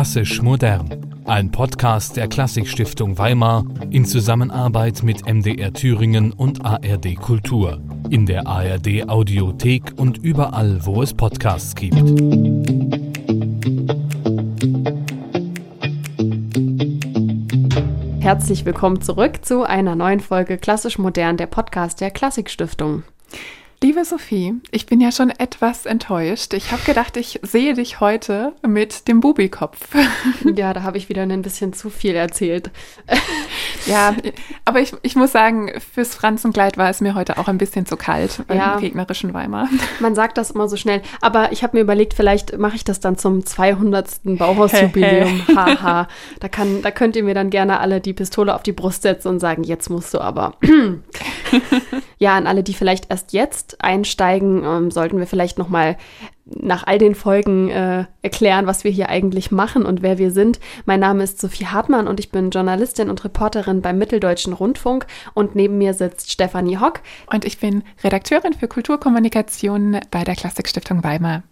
Klassisch modern. Ein Podcast der Klassikstiftung Weimar in Zusammenarbeit mit MDR Thüringen und ARD Kultur. In der ARD Audiothek und überall, wo es Podcasts gibt. Herzlich willkommen zurück zu einer neuen Folge Klassisch Modern, der Podcast der Klassikstiftung. Liebe Sophie, ich bin ja schon etwas enttäuscht. Ich habe gedacht, ich sehe dich heute mit dem Bubikopf. Ja, da habe ich wieder ein bisschen zu viel erzählt. Ja, aber ich, ich muss sagen, fürs Franzenkleid war es mir heute auch ein bisschen zu kalt ja, regnerischen Weimar. Man sagt das immer so schnell. Aber ich habe mir überlegt, vielleicht mache ich das dann zum 200. Bauhausjubiläum. Haha. da, kann, da könnt ihr mir dann gerne alle die Pistole auf die Brust setzen und sagen, jetzt musst du aber. ja, an alle, die vielleicht erst jetzt einsteigen, ähm, sollten wir vielleicht noch mal nach all den Folgen äh, erklären, was wir hier eigentlich machen und wer wir sind. Mein Name ist Sophie Hartmann und ich bin Journalistin und Reporterin beim Mitteldeutschen Rundfunk und neben mir sitzt Stefanie Hock. Und ich bin Redakteurin für Kulturkommunikation bei der Klassikstiftung Weimar.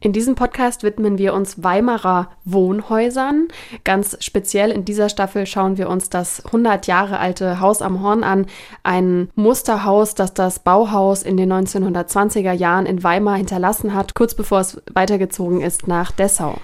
In diesem Podcast widmen wir uns Weimarer Wohnhäusern. Ganz speziell in dieser Staffel schauen wir uns das 100 Jahre alte Haus am Horn an, ein Musterhaus, das das Bauhaus in den 1920er Jahren in Weimar hinterlassen hat, kurz bevor es weitergezogen ist nach Dessau.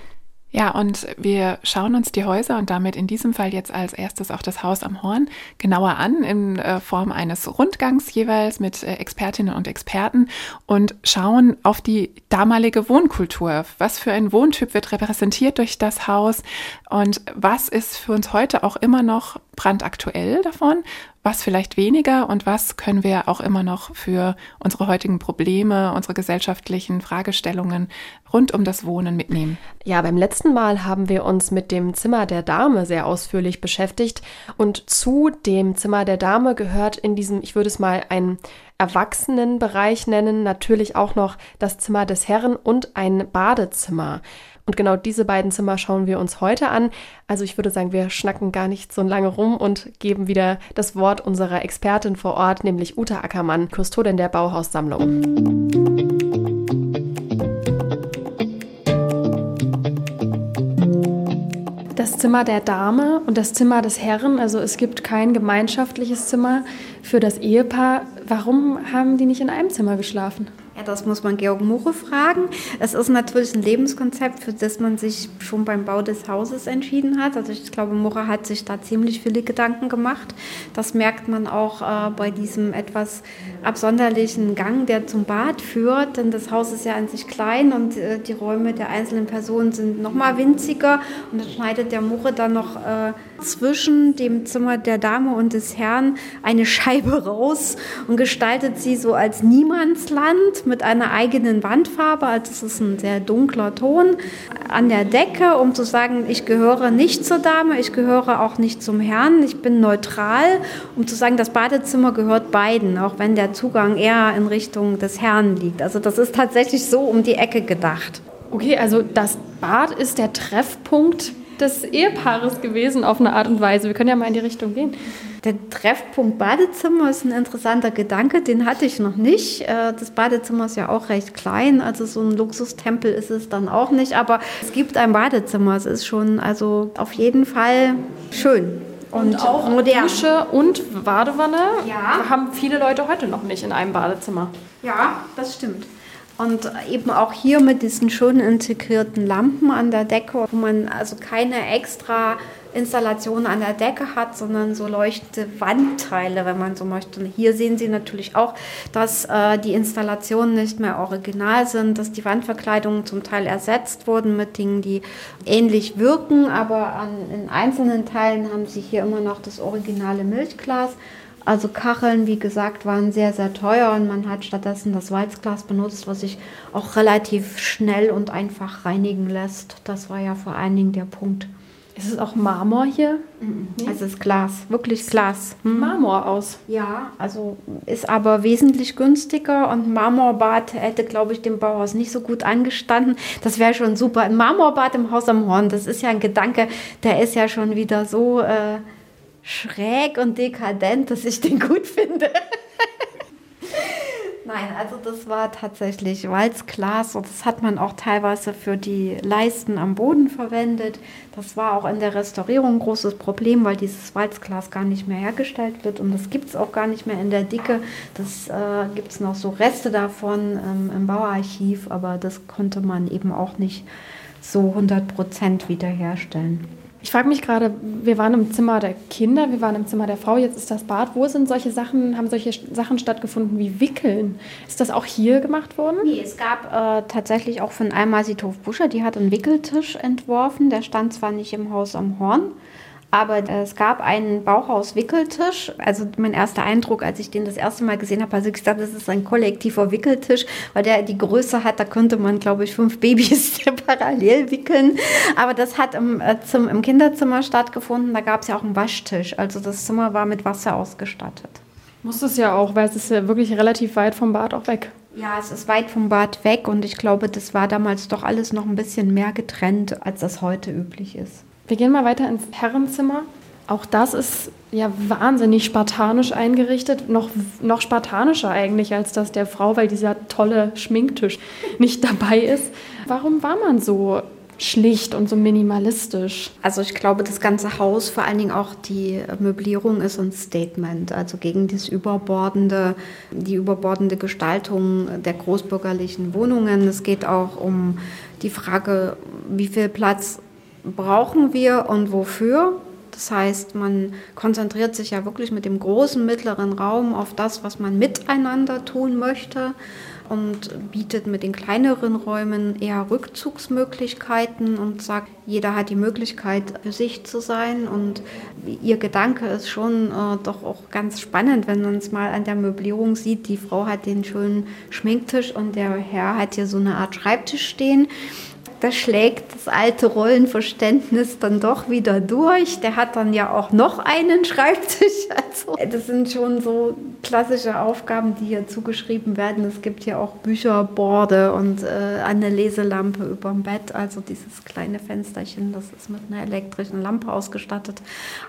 Ja, und wir schauen uns die Häuser und damit in diesem Fall jetzt als erstes auch das Haus am Horn genauer an, in äh, Form eines Rundgangs jeweils mit äh, Expertinnen und Experten und schauen auf die damalige Wohnkultur. Was für ein Wohntyp wird repräsentiert durch das Haus und was ist für uns heute auch immer noch brandaktuell davon? Was vielleicht weniger und was können wir auch immer noch für unsere heutigen Probleme, unsere gesellschaftlichen Fragestellungen rund um das Wohnen mitnehmen. Ja, beim letzten Mal haben wir uns mit dem Zimmer der Dame sehr ausführlich beschäftigt und zu dem Zimmer der Dame gehört in diesem, ich würde es mal ein Erwachsenenbereich nennen, natürlich auch noch das Zimmer des Herren und ein Badezimmer. Und genau diese beiden Zimmer schauen wir uns heute an. Also ich würde sagen, wir schnacken gar nicht so lange rum und geben wieder das Wort unserer Expertin vor Ort, nämlich Uta Ackermann, Kustodin der Bauhaussammlung. Das Zimmer der Dame und das Zimmer des Herren, also es gibt kein gemeinschaftliches Zimmer für das Ehepaar. Warum haben die nicht in einem Zimmer geschlafen? Ja, das muss man Georg Muche fragen. Es ist natürlich ein Lebenskonzept, für das man sich schon beim Bau des Hauses entschieden hat. Also ich glaube, Muche hat sich da ziemlich viele Gedanken gemacht. Das merkt man auch äh, bei diesem etwas absonderlichen Gang, der zum Bad führt. Denn das Haus ist ja an sich klein und äh, die Räume der einzelnen Personen sind noch mal winziger. Und dann schneidet der Muche dann noch äh, zwischen dem Zimmer der Dame und des Herrn eine Scheibe raus und gestaltet sie so als Niemandsland mit einer eigenen Wandfarbe, also es ist ein sehr dunkler Ton, an der Decke, um zu sagen, ich gehöre nicht zur Dame, ich gehöre auch nicht zum Herrn, ich bin neutral, um zu sagen, das Badezimmer gehört beiden, auch wenn der Zugang eher in Richtung des Herrn liegt. Also das ist tatsächlich so um die Ecke gedacht. Okay, also das Bad ist der Treffpunkt des Ehepaares gewesen auf eine Art und Weise. Wir können ja mal in die Richtung gehen. Der Treffpunkt Badezimmer ist ein interessanter Gedanke, den hatte ich noch nicht. Äh, das Badezimmer ist ja auch recht klein, also so ein Luxustempel ist es dann auch nicht, aber es gibt ein Badezimmer. Es ist schon also auf jeden Fall schön. Und, und auch modern. Dusche und Badewanne ja. haben viele Leute heute noch nicht in einem Badezimmer. Ja, das stimmt. Und eben auch hier mit diesen schön integrierten Lampen an der Decke, wo man also keine extra Installation an der Decke hat, sondern so leuchtende Wandteile, wenn man so möchte. Und hier sehen Sie natürlich auch, dass äh, die Installationen nicht mehr original sind, dass die Wandverkleidungen zum Teil ersetzt wurden mit Dingen, die ähnlich wirken, aber an, in einzelnen Teilen haben Sie hier immer noch das originale Milchglas also Kacheln, wie gesagt, waren sehr, sehr teuer und man hat stattdessen das Walzglas benutzt, was sich auch relativ schnell und einfach reinigen lässt. Das war ja vor allen Dingen der Punkt. Ist es auch Marmor hier? Mhm. Nee? Es ist Glas, wirklich Glas. Hm. Marmor aus. Ja, also ist aber wesentlich günstiger und Marmorbad hätte, glaube ich, dem Bauhaus nicht so gut angestanden. Das wäre schon super. Ein Marmorbad im Haus am Horn, das ist ja ein Gedanke, der ist ja schon wieder so. Äh, schräg und dekadent, dass ich den gut finde. Nein, also das war tatsächlich Walzglas und das hat man auch teilweise für die Leisten am Boden verwendet. Das war auch in der Restaurierung ein großes Problem, weil dieses Walzglas gar nicht mehr hergestellt wird und das gibt es auch gar nicht mehr in der Dicke. Das äh, gibt es noch so Reste davon ähm, im Bauarchiv, aber das konnte man eben auch nicht so 100 Prozent wiederherstellen. Ich frage mich gerade, wir waren im Zimmer der Kinder, wir waren im Zimmer der Frau, jetzt ist das Bad. Wo sind solche Sachen, haben solche Sachen stattgefunden wie Wickeln? Ist das auch hier gemacht worden? Nee, es gab äh, tatsächlich auch von Alma Sithof Buscher, die hat einen Wickeltisch entworfen. Der stand zwar nicht im Haus am Horn, aber es gab einen Bauhaus-Wickeltisch. Also mein erster Eindruck, als ich den das erste Mal gesehen habe, habe ich gesagt, das ist ein kollektiver Wickeltisch, weil der die Größe hat, da könnte man, glaube ich, fünf Babys parallel wickeln. Aber das hat im, äh, zum, im Kinderzimmer stattgefunden. Da gab es ja auch einen Waschtisch. Also das Zimmer war mit Wasser ausgestattet. Muss es ja auch, weil es ist ja wirklich relativ weit vom Bad auch weg. Ja, es ist weit vom Bad weg und ich glaube, das war damals doch alles noch ein bisschen mehr getrennt, als das heute üblich ist. Wir gehen mal weiter ins Herrenzimmer. Auch das ist ja wahnsinnig spartanisch eingerichtet, noch, noch spartanischer eigentlich als das der Frau, weil dieser tolle Schminktisch nicht dabei ist. Warum war man so schlicht und so minimalistisch. Also ich glaube, das ganze Haus, vor allen Dingen auch die Möblierung ist ein Statement, also gegen das überbordende, die überbordende Gestaltung der großbürgerlichen Wohnungen. Es geht auch um die Frage, wie viel Platz brauchen wir und wofür. Das heißt, man konzentriert sich ja wirklich mit dem großen mittleren Raum auf das, was man miteinander tun möchte und bietet mit den kleineren Räumen eher Rückzugsmöglichkeiten und sagt, jeder hat die Möglichkeit, für sich zu sein. Und ihr Gedanke ist schon äh, doch auch ganz spannend, wenn man es mal an der Möblierung sieht. Die Frau hat den schönen Schminktisch und der Herr hat hier so eine Art Schreibtisch stehen da schlägt das alte Rollenverständnis dann doch wieder durch. Der hat dann ja auch noch einen Schreibtisch. Also, das sind schon so klassische Aufgaben, die hier zugeschrieben werden. Es gibt hier auch Bücherborde und äh, eine Leselampe über dem Bett. Also dieses kleine Fensterchen, das ist mit einer elektrischen Lampe ausgestattet.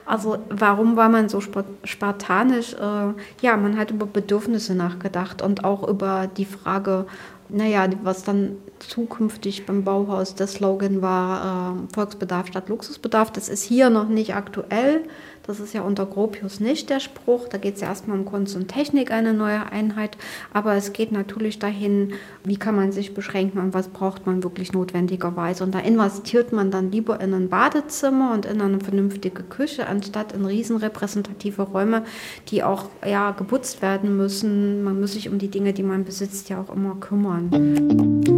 Also warum war man so spartanisch? Äh, ja, man hat über Bedürfnisse nachgedacht und auch über die Frage, naja, was dann zukünftig beim Bauhaus der Slogan war, äh, Volksbedarf statt Luxusbedarf. Das ist hier noch nicht aktuell. Das ist ja unter Gropius nicht der Spruch. Da geht es ja erstmal um Kunst und Technik, eine neue Einheit. Aber es geht natürlich dahin, wie kann man sich beschränken und was braucht man wirklich notwendigerweise. Und da investiert man dann lieber in ein Badezimmer und in eine vernünftige Küche, anstatt in riesenrepräsentative Räume, die auch ja, geputzt werden müssen. Man muss sich um die Dinge, die man besitzt, ja auch immer kümmern.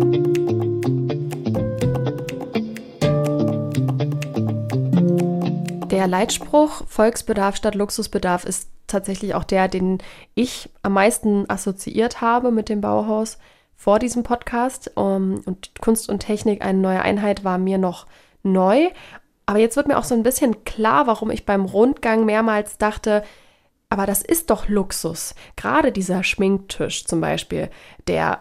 Der Leitspruch Volksbedarf statt Luxusbedarf ist tatsächlich auch der, den ich am meisten assoziiert habe mit dem Bauhaus vor diesem Podcast. Um, und Kunst und Technik, eine neue Einheit, war mir noch neu. Aber jetzt wird mir auch so ein bisschen klar, warum ich beim Rundgang mehrmals dachte, aber das ist doch Luxus. Gerade dieser Schminktisch zum Beispiel, der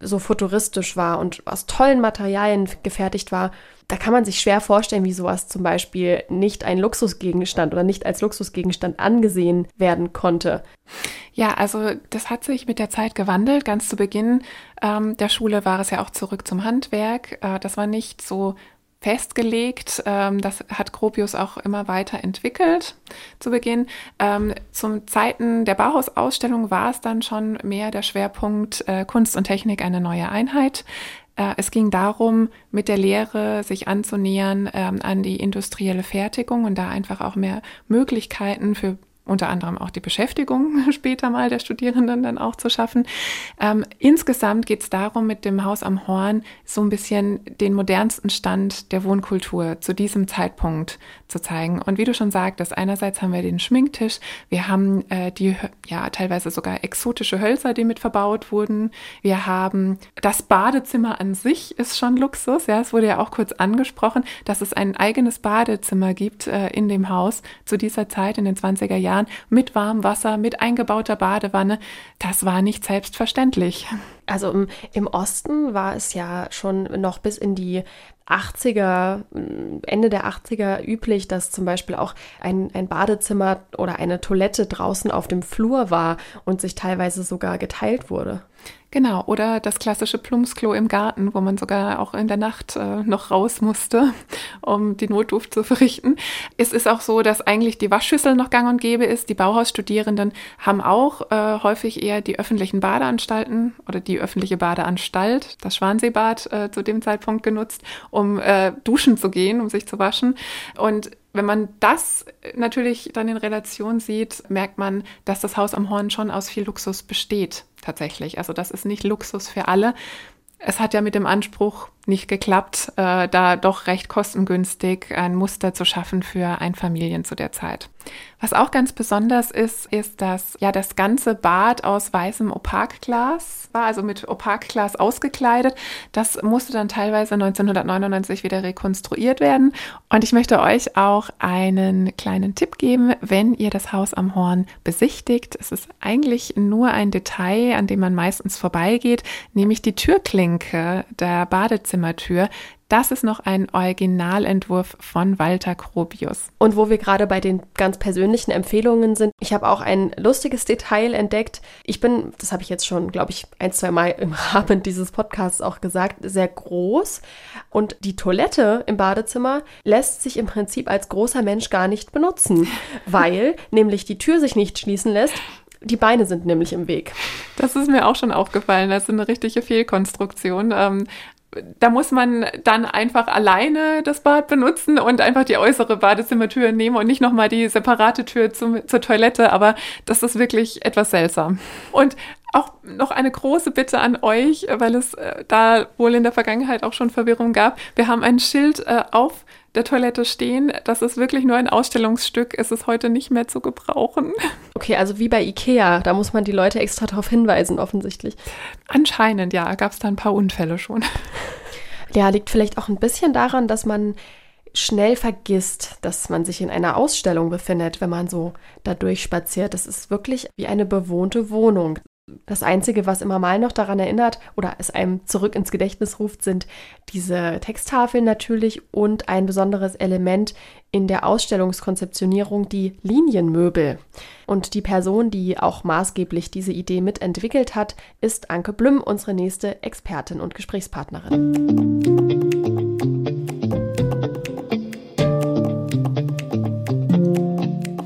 so futuristisch war und aus tollen Materialien gefertigt war, da kann man sich schwer vorstellen, wie sowas zum Beispiel nicht ein Luxusgegenstand oder nicht als Luxusgegenstand angesehen werden konnte. Ja, also das hat sich mit der Zeit gewandelt. Ganz zu Beginn ähm, der Schule war es ja auch zurück zum Handwerk. Äh, das war nicht so festgelegt. Ähm, das hat Gropius auch immer weiter entwickelt zu Beginn. Ähm, zum Zeiten der Bauhausausstellung war es dann schon mehr der Schwerpunkt äh, Kunst und Technik eine neue Einheit. Äh, es ging darum, mit der Lehre sich anzunähern ähm, an die industrielle Fertigung und da einfach auch mehr Möglichkeiten für unter anderem auch die Beschäftigung später mal der Studierenden dann auch zu schaffen. Ähm, insgesamt geht es darum, mit dem Haus am Horn so ein bisschen den modernsten Stand der Wohnkultur zu diesem Zeitpunkt zu zeigen. Und wie du schon sagtest, einerseits haben wir den Schminktisch, wir haben äh, die ja teilweise sogar exotische Hölzer, die mit verbaut wurden. Wir haben das Badezimmer an sich ist schon Luxus. Ja, es wurde ja auch kurz angesprochen, dass es ein eigenes Badezimmer gibt äh, in dem Haus zu dieser Zeit in den 20er Jahren Jahren mit warmem Wasser, mit eingebauter Badewanne. Das war nicht selbstverständlich. Also im, im Osten war es ja schon noch bis in die 80er, Ende der 80er üblich, dass zum Beispiel auch ein, ein Badezimmer oder eine Toilette draußen auf dem Flur war und sich teilweise sogar geteilt wurde. Genau, oder das klassische Plumpsklo im Garten, wo man sogar auch in der Nacht äh, noch raus musste, um die Notdurft zu verrichten. Es ist auch so, dass eigentlich die Waschschüssel noch gang und gäbe ist. Die Bauhausstudierenden haben auch äh, häufig eher die öffentlichen Badeanstalten oder die öffentliche Badeanstalt, das Schwanseebad, äh, zu dem Zeitpunkt genutzt, um äh, duschen zu gehen, um sich zu waschen. Und wenn man das natürlich dann in Relation sieht, merkt man, dass das Haus am Horn schon aus viel Luxus besteht, tatsächlich. Also das ist nicht Luxus für alle. Es hat ja mit dem Anspruch nicht geklappt, äh, da doch recht kostengünstig ein Muster zu schaffen für Einfamilien zu der Zeit. Was auch ganz besonders ist, ist, dass ja das ganze Bad aus weißem Opakglas war, also mit Opakglas ausgekleidet. Das musste dann teilweise 1999 wieder rekonstruiert werden. Und ich möchte euch auch einen kleinen Tipp geben, wenn ihr das Haus am Horn besichtigt. Es ist eigentlich nur ein Detail, an dem man meistens vorbeigeht, nämlich die Türklinke der Badezimmertür das ist noch ein Originalentwurf von Walter Gropius. Und wo wir gerade bei den ganz persönlichen Empfehlungen sind, ich habe auch ein lustiges Detail entdeckt. Ich bin, das habe ich jetzt schon, glaube ich, ein, zwei Mal im Rahmen dieses Podcasts auch gesagt, sehr groß. Und die Toilette im Badezimmer lässt sich im Prinzip als großer Mensch gar nicht benutzen, weil nämlich die Tür sich nicht schließen lässt die Beine sind nämlich im Weg. Das ist mir auch schon aufgefallen. Das ist eine richtige Fehlkonstruktion. Ähm, da muss man dann einfach alleine das Bad benutzen und einfach die äußere Badezimmertür nehmen und nicht nochmal die separate Tür zum, zur Toilette. Aber das ist wirklich etwas seltsam. Und auch noch eine große Bitte an euch, weil es äh, da wohl in der Vergangenheit auch schon Verwirrung gab. Wir haben ein Schild äh, auf der Toilette stehen. Das ist wirklich nur ein Ausstellungsstück. Es ist heute nicht mehr zu gebrauchen. Okay, also wie bei Ikea. Da muss man die Leute extra darauf hinweisen, offensichtlich. Anscheinend, ja. Gab es da ein paar Unfälle schon. Ja, liegt vielleicht auch ein bisschen daran, dass man schnell vergisst, dass man sich in einer Ausstellung befindet, wenn man so da durchspaziert. Das ist wirklich wie eine bewohnte Wohnung. Das Einzige, was immer mal noch daran erinnert oder es einem zurück ins Gedächtnis ruft, sind diese Texttafeln natürlich und ein besonderes Element in der Ausstellungskonzeptionierung, die Linienmöbel. Und die Person, die auch maßgeblich diese Idee mitentwickelt hat, ist Anke Blüm, unsere nächste Expertin und Gesprächspartnerin.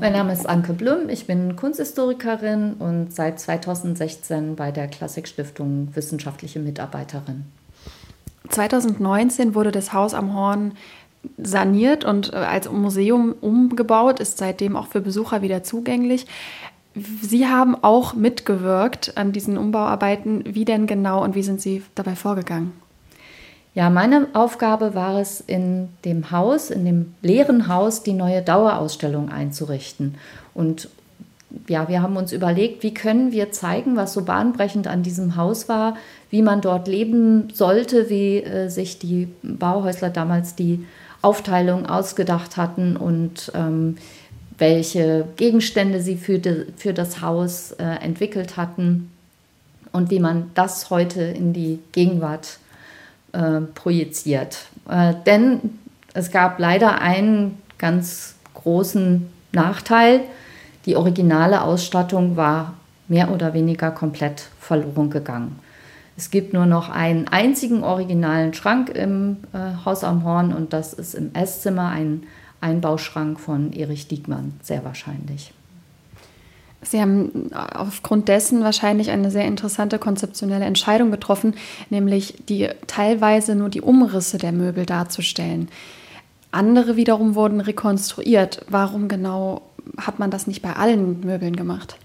Mein Name ist Anke Blüm, ich bin Kunsthistorikerin und seit 2016 bei der Klassikstiftung wissenschaftliche Mitarbeiterin. 2019 wurde das Haus am Horn saniert und äh, als Museum umgebaut, ist seitdem auch für Besucher wieder zugänglich. Sie haben auch mitgewirkt an diesen Umbauarbeiten. Wie denn genau und wie sind Sie dabei vorgegangen? Ja, meine Aufgabe war es, in dem Haus, in dem leeren Haus, die neue Dauerausstellung einzurichten. Und ja, wir haben uns überlegt, wie können wir zeigen, was so bahnbrechend an diesem Haus war, wie man dort leben sollte, wie äh, sich die Bauhäusler damals die Aufteilung ausgedacht hatten und ähm, welche Gegenstände sie für, de, für das Haus äh, entwickelt hatten und wie man das heute in die Gegenwart äh, projiziert. Äh, denn es gab leider einen ganz großen Nachteil. Die originale Ausstattung war mehr oder weniger komplett verloren gegangen. Es gibt nur noch einen einzigen originalen Schrank im äh, Haus am Horn und das ist im Esszimmer ein Einbauschrank von Erich Diekmann, sehr wahrscheinlich. Sie haben aufgrund dessen wahrscheinlich eine sehr interessante konzeptionelle Entscheidung getroffen, nämlich die teilweise nur die Umrisse der Möbel darzustellen. Andere wiederum wurden rekonstruiert. Warum genau hat man das nicht bei allen Möbeln gemacht?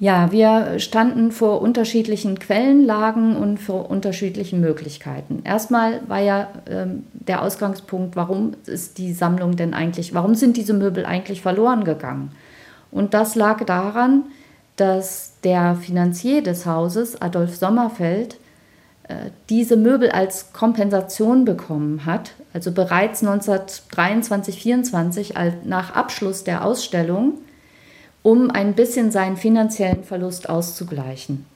Ja, wir standen vor unterschiedlichen Quellenlagen und vor unterschiedlichen Möglichkeiten. Erstmal war ja ähm, der Ausgangspunkt, warum ist die Sammlung denn eigentlich, warum sind diese Möbel eigentlich verloren gegangen? Und das lag daran, dass der Finanzier des Hauses, Adolf Sommerfeld, äh, diese Möbel als Kompensation bekommen hat, also bereits 1923, 24 nach Abschluss der Ausstellung, um ein bisschen seinen finanziellen Verlust auszugleichen.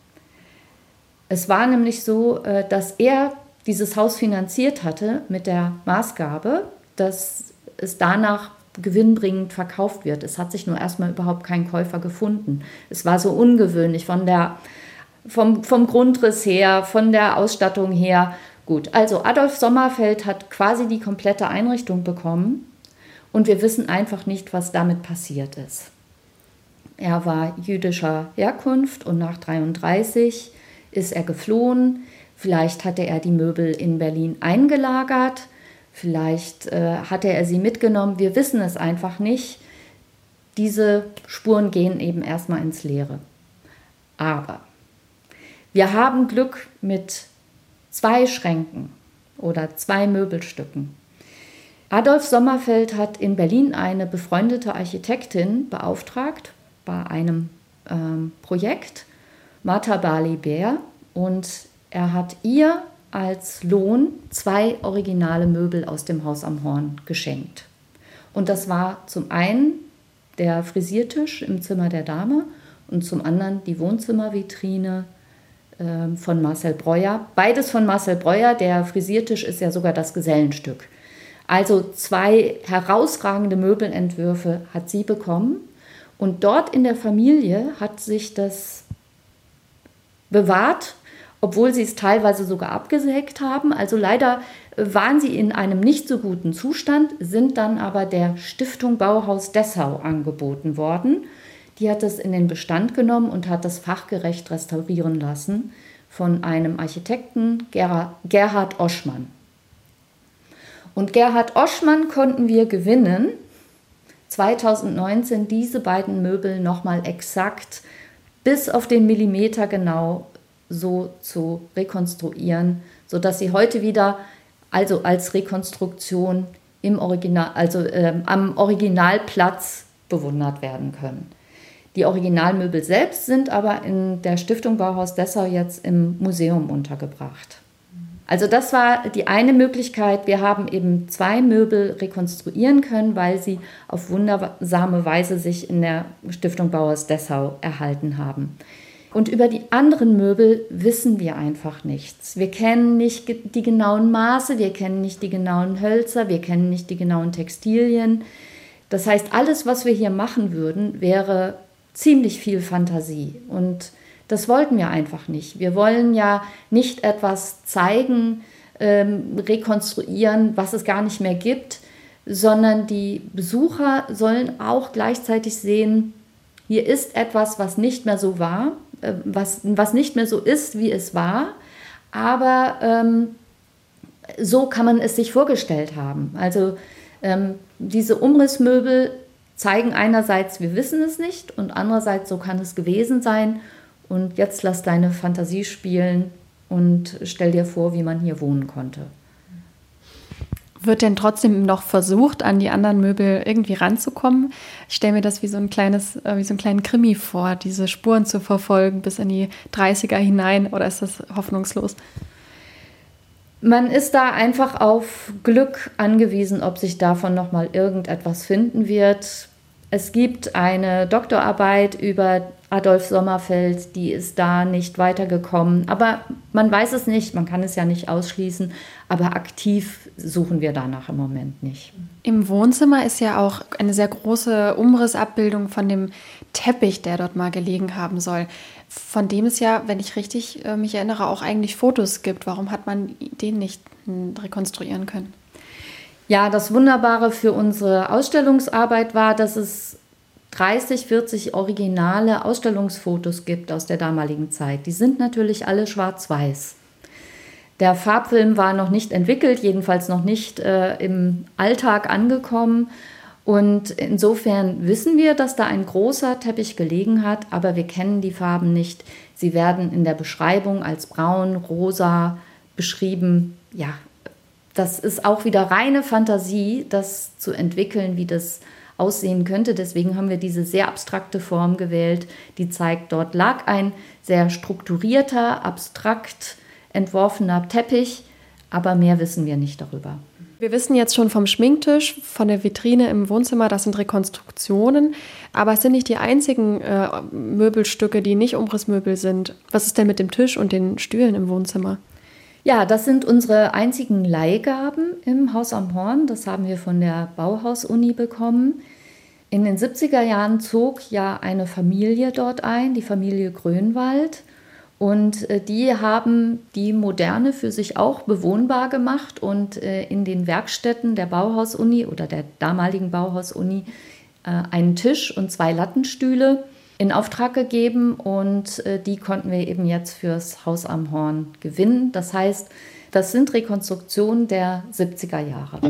Es war nämlich so, äh, dass er dieses Haus finanziert hatte mit der Maßgabe, dass es danach gewinnbringend verkauft wird. Es hat sich nur erstmal überhaupt kein Käufer gefunden. Es war so ungewöhnlich von der vom, vom Grundriss her, von der Ausstattung her. Gut, also Adolf Sommerfeld hat quasi die komplette Einrichtung bekommen und wir wissen einfach nicht, was damit passiert ist. Er war jüdischer Herkunft und nach 33 ist er geflohen. Vielleicht hatte er die Möbel in Berlin eingelagert, vielleicht äh, hatte er sie mitgenommen. Wir wissen es einfach nicht. Diese Spuren gehen eben erstmal ins Leere. Aber wir haben Glück mit zwei Schränken oder zwei Möbelstücken. Adolf Sommerfeld hat in Berlin eine befreundete Architektin beauftragt bei einem ähm, Projekt, Martha Barley-Bär, und er hat ihr als Lohn zwei originale Möbel aus dem Haus am Horn geschenkt. Und das war zum einen der Frisiertisch im Zimmer der Dame und zum anderen die Wohnzimmervitrine äh, von Marcel Breuer. Beides von Marcel Breuer. Der Frisiertisch ist ja sogar das Gesellenstück. Also zwei herausragende Möbelentwürfe hat sie bekommen. Und dort in der Familie hat sich das bewahrt, obwohl sie es teilweise sogar abgesägt haben. Also leider waren sie in einem nicht so guten Zustand, sind dann aber der Stiftung Bauhaus Dessau angeboten worden. Die hat es in den Bestand genommen und hat das fachgerecht restaurieren lassen von einem Architekten Gerhard Oschmann. Und Gerhard Oschmann konnten wir gewinnen, 2019 diese beiden Möbel nochmal exakt bis auf den Millimeter genau so zu rekonstruieren, sodass sie heute wieder also als Rekonstruktion im Original, also äh, am Originalplatz bewundert werden können. Die Originalmöbel selbst sind aber in der Stiftung Bauhaus Dessau jetzt im Museum untergebracht. Also das war die eine Möglichkeit. Wir haben eben zwei Möbel rekonstruieren können, weil sie auf wundersame Weise sich in der Stiftung Bauers Dessau erhalten haben. Und über die anderen Möbel wissen wir einfach nichts. Wir kennen nicht die genauen Maße, wir kennen nicht die genauen Hölzer, wir kennen nicht die genauen Textilien. Das heißt, alles, was wir hier machen würden, wäre ziemlich viel Fantasie. Und das wollten wir einfach nicht. Wir wollen ja nicht etwas zeigen, ähm, rekonstruieren, was es gar nicht mehr gibt, sondern die Besucher sollen auch gleichzeitig sehen, hier ist etwas, was nicht mehr so war, was, was nicht mehr so ist, wie es war, aber ähm, so kann man es sich vorgestellt haben. Also ähm, diese Umrissmöbel zeigen einerseits, wir wissen es nicht und andererseits, so kann es gewesen sein und jetzt lass deine Fantasie spielen und stell dir vor, wie man hier wohnen konnte. Wird denn trotzdem noch versucht, an die anderen Möbel irgendwie ranzukommen? Ich stelle mir das wie so ein kleines, äh, wie so einen kleinen Krimi vor, diese Spuren zu verfolgen bis in die 30er hinein, oder ist das hoffnungslos? Man ist da einfach auf Glück angewiesen, ob sich davon nochmal irgendetwas finden wird. Es gibt eine Doktorarbeit über Adolf Sommerfeld, die ist da nicht weitergekommen. Aber man weiß es nicht, man kann es ja nicht ausschließen, aber aktiv suchen wir danach im Moment nicht. Im Wohnzimmer ist ja auch eine sehr große Umrissabbildung von dem Teppich, der dort mal gelegen haben soll. Von dem es ja, wenn ich richtig äh, mich erinnere, auch eigentlich Fotos gibt. Warum hat man den nicht rekonstruieren können? Ja, das Wunderbare für unsere Ausstellungsarbeit war, dass es 30, 40 originale Ausstellungsfotos gibt aus der damaligen Zeit. Die sind natürlich alle schwarz-weiß. Der Farbfilm war noch nicht entwickelt, jedenfalls noch nicht äh, im Alltag angekommen. Und insofern wissen wir, dass da ein großer Teppich gelegen hat, aber wir kennen die Farben nicht. Sie werden in der Beschreibung als braun, rosa beschrieben. Ja, das ist auch wieder reine Fantasie, das zu entwickeln, wie das aussehen könnte. Deswegen haben wir diese sehr abstrakte Form gewählt, die zeigt, dort lag ein sehr strukturierter, abstrakt entworfener Teppich, aber mehr wissen wir nicht darüber. Wir wissen jetzt schon vom Schminktisch, von der Vitrine im Wohnzimmer, das sind Rekonstruktionen, aber es sind nicht die einzigen äh, Möbelstücke, die nicht Umrissmöbel sind. Was ist denn mit dem Tisch und den Stühlen im Wohnzimmer? Ja, das sind unsere einzigen Leihgaben im Haus am Horn. Das haben wir von der Bauhaus-Uni bekommen. In den 70er Jahren zog ja eine Familie dort ein, die Familie Grönwald. Und äh, die haben die Moderne für sich auch bewohnbar gemacht und äh, in den Werkstätten der Bauhaus-Uni oder der damaligen Bauhaus-Uni äh, einen Tisch und zwei Lattenstühle in Auftrag gegeben und die konnten wir eben jetzt fürs Haus am Horn gewinnen. Das heißt, das sind Rekonstruktionen der 70er Jahre.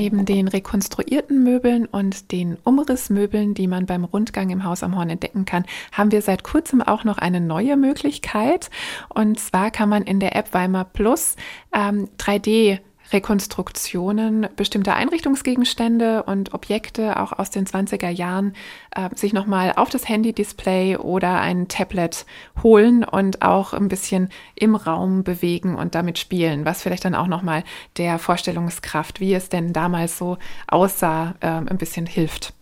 neben den rekonstruierten Möbeln und den Umrissmöbeln, die man beim Rundgang im Haus am Horn entdecken kann, haben wir seit kurzem auch noch eine neue Möglichkeit. Und zwar kann man in der App Weimar Plus ähm, 3D Rekonstruktionen bestimmter Einrichtungsgegenstände und Objekte auch aus den 20er Jahren äh, sich nochmal auf das Handy-Display oder ein Tablet holen und auch ein bisschen im Raum bewegen und damit spielen, was vielleicht dann auch nochmal der Vorstellungskraft, wie es denn damals so aussah, äh, ein bisschen hilft.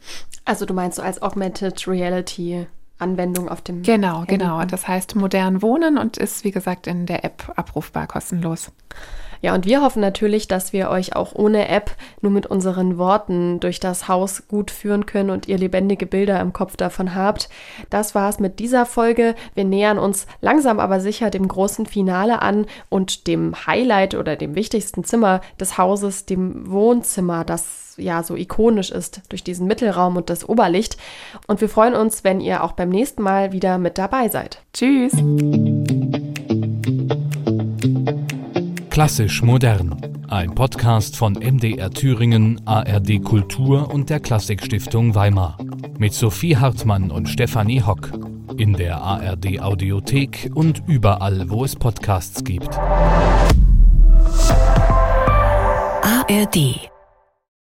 Also du meinst so als Augmented Reality Anwendung auf dem Genau, Handy. genau. Das heißt modern wohnen und ist wie gesagt in der App abrufbar kostenlos. Ja, und wir hoffen natürlich, dass wir euch auch ohne App nur mit unseren Worten durch das Haus gut führen können und ihr lebendige Bilder im Kopf davon habt. Das war's mit dieser Folge. Wir nähern uns langsam aber sicher dem großen Finale an und dem Highlight oder dem wichtigsten Zimmer des Hauses, dem Wohnzimmer, das ja so ikonisch ist durch diesen Mittelraum und das Oberlicht. Und wir freuen uns, wenn ihr auch beim nächsten Mal wieder mit dabei seid. Tschüss! Klassisch modern. Ein Podcast von MDR Thüringen, ARD Kultur und der Klassikstiftung Weimar. Mit Sophie Hartmann und Stefanie Hock. In der ARD Audiothek und überall, wo es Podcasts gibt. ARD